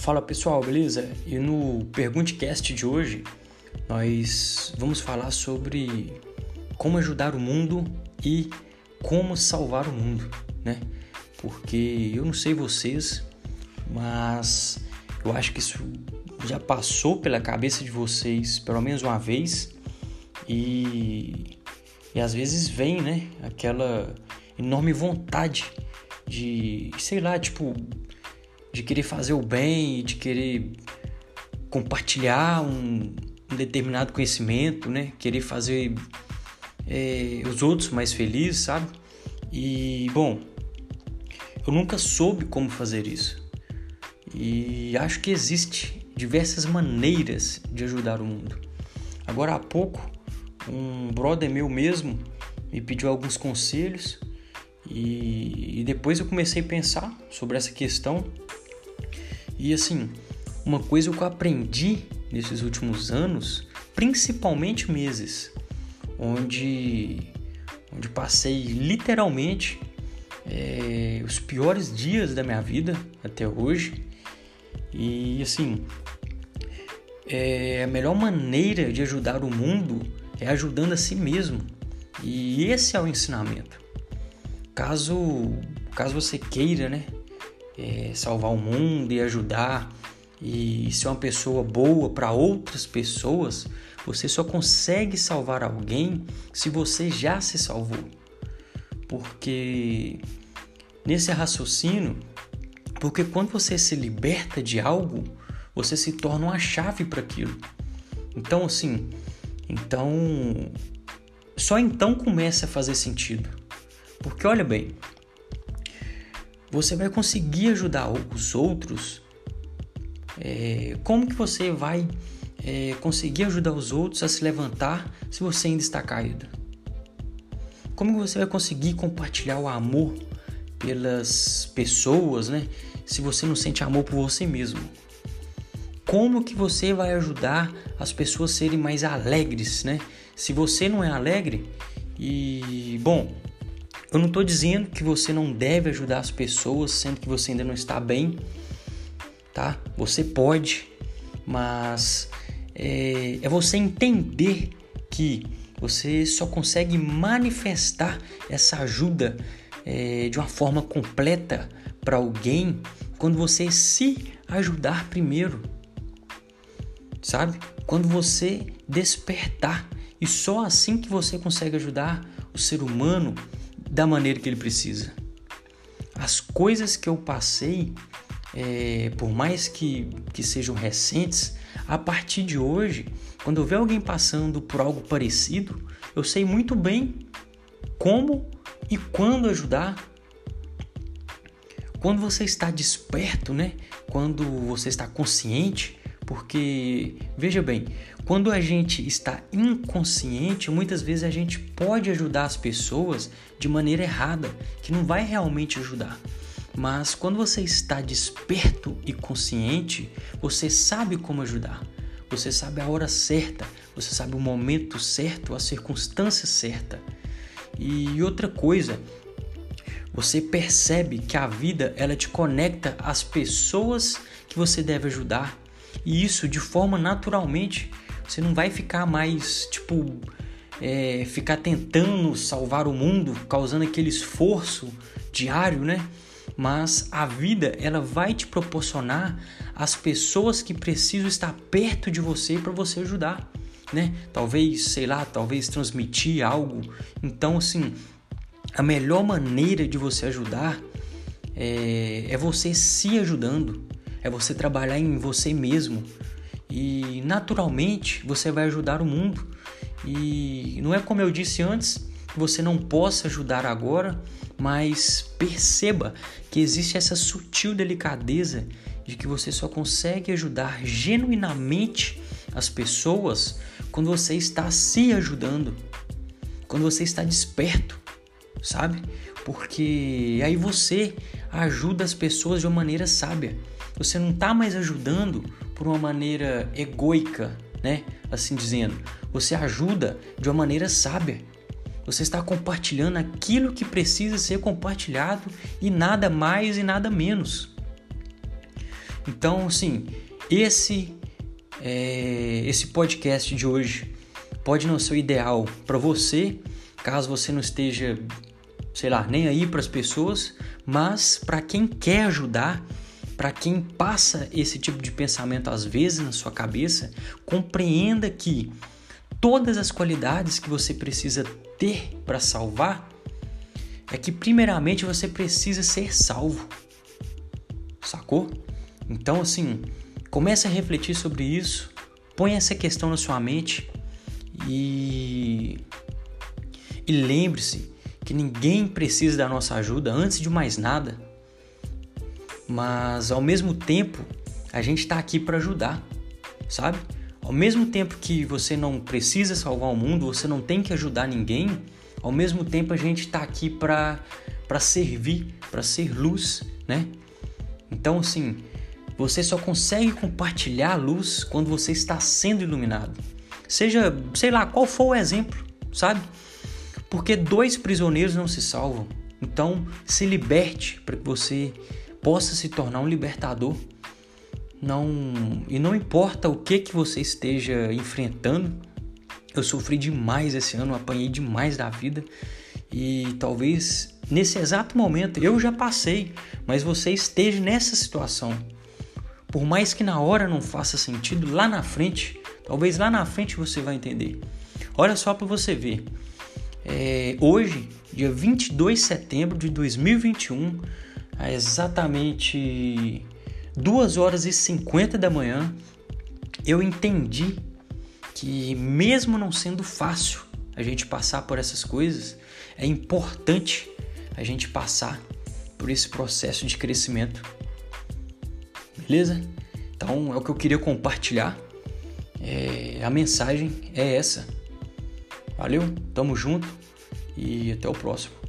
Fala pessoal, beleza? E no Perguntecast de hoje nós vamos falar sobre como ajudar o mundo e como salvar o mundo, né? Porque eu não sei vocês, mas eu acho que isso já passou pela cabeça de vocês pelo menos uma vez e, e às vezes vem, né? Aquela enorme vontade de, sei lá, tipo, de querer fazer o bem, de querer compartilhar um, um determinado conhecimento, né? Querer fazer é, os outros mais felizes, sabe? E bom, eu nunca soube como fazer isso. E acho que existe diversas maneiras de ajudar o mundo. Agora há pouco, um brother meu mesmo me pediu alguns conselhos e, e depois eu comecei a pensar sobre essa questão e assim, uma coisa que eu aprendi nesses últimos anos, principalmente meses, onde, onde passei literalmente é, os piores dias da minha vida até hoje. E assim, é, a melhor maneira de ajudar o mundo é ajudando a si mesmo. E esse é o ensinamento. Caso, caso você queira, né, é, salvar o mundo e ajudar e ser uma pessoa boa para outras pessoas, você só consegue salvar alguém se você já se salvou. Porque nesse raciocínio, porque quando você se liberta de algo, você se torna uma chave para aquilo. Então, assim, então só então começa a fazer sentido. Porque olha bem, você vai conseguir ajudar os outros? É, como que você vai é, conseguir ajudar os outros a se levantar se você ainda está caído? Como você vai conseguir compartilhar o amor pelas pessoas, né? Se você não sente amor por você mesmo? Como que você vai ajudar as pessoas a serem mais alegres, né? Se você não é alegre e bom, eu não estou dizendo que você não deve ajudar as pessoas sendo que você ainda não está bem, tá? Você pode, mas é, é você entender que você só consegue manifestar essa ajuda é, de uma forma completa para alguém quando você se ajudar primeiro, sabe? Quando você despertar e só assim que você consegue ajudar o ser humano da maneira que ele precisa. As coisas que eu passei, é, por mais que, que sejam recentes, a partir de hoje, quando eu ver alguém passando por algo parecido, eu sei muito bem como e quando ajudar. Quando você está desperto, né? Quando você está consciente, porque veja bem, quando a gente está inconsciente, muitas vezes a gente pode ajudar as pessoas de maneira errada, que não vai realmente ajudar. Mas quando você está desperto e consciente, você sabe como ajudar. Você sabe a hora certa, você sabe o momento certo, a circunstância certa. E outra coisa, você percebe que a vida ela te conecta às pessoas que você deve ajudar e isso de forma naturalmente. Você não vai ficar mais, tipo, é, ficar tentando salvar o mundo, causando aquele esforço diário, né? Mas a vida ela vai te proporcionar as pessoas que precisam estar perto de você para você ajudar, né? Talvez, sei lá, talvez transmitir algo. Então, assim, a melhor maneira de você ajudar é, é você se ajudando, é você trabalhar em você mesmo e naturalmente você vai ajudar o mundo. E não é como eu disse antes, você não possa ajudar agora, mas perceba que existe essa sutil delicadeza de que você só consegue ajudar genuinamente as pessoas quando você está se ajudando, quando você está desperto, sabe? Porque aí você ajuda as pessoas de uma maneira sábia. Você não está mais ajudando por uma maneira egoica, né? Assim dizendo. Você ajuda de uma maneira sábia. Você está compartilhando aquilo que precisa ser compartilhado e nada mais e nada menos. Então, assim, esse é, esse podcast de hoje pode não ser o ideal para você, caso você não esteja, sei lá, nem aí para as pessoas, mas para quem quer ajudar, para quem passa esse tipo de pensamento às vezes na sua cabeça, compreenda que todas as qualidades que você precisa ter para salvar é que primeiramente você precisa ser salvo. Sacou? Então assim, comece a refletir sobre isso, põe essa questão na sua mente e e lembre-se que ninguém precisa da nossa ajuda antes de mais nada. Mas ao mesmo tempo, a gente está aqui para ajudar, sabe? Ao mesmo tempo que você não precisa salvar o mundo, você não tem que ajudar ninguém, ao mesmo tempo a gente está aqui para servir, para ser luz, né? Então, assim, você só consegue compartilhar a luz quando você está sendo iluminado. Seja, sei lá, qual for o exemplo, sabe? Porque dois prisioneiros não se salvam. Então, se liberte para que você possa se tornar um libertador não e não importa o que que você esteja enfrentando. Eu sofri demais esse ano, apanhei demais da vida e talvez nesse exato momento eu já passei, mas você esteja nessa situação. Por mais que na hora não faça sentido, lá na frente, talvez lá na frente você vai entender. Olha só para você ver. É, hoje, dia 22 de setembro de 2021, há exatamente 2 horas e 50 da manhã, eu entendi que, mesmo não sendo fácil a gente passar por essas coisas, é importante a gente passar por esse processo de crescimento. Beleza? Então é o que eu queria compartilhar. É, a mensagem é essa. Valeu, tamo junto e até o próximo.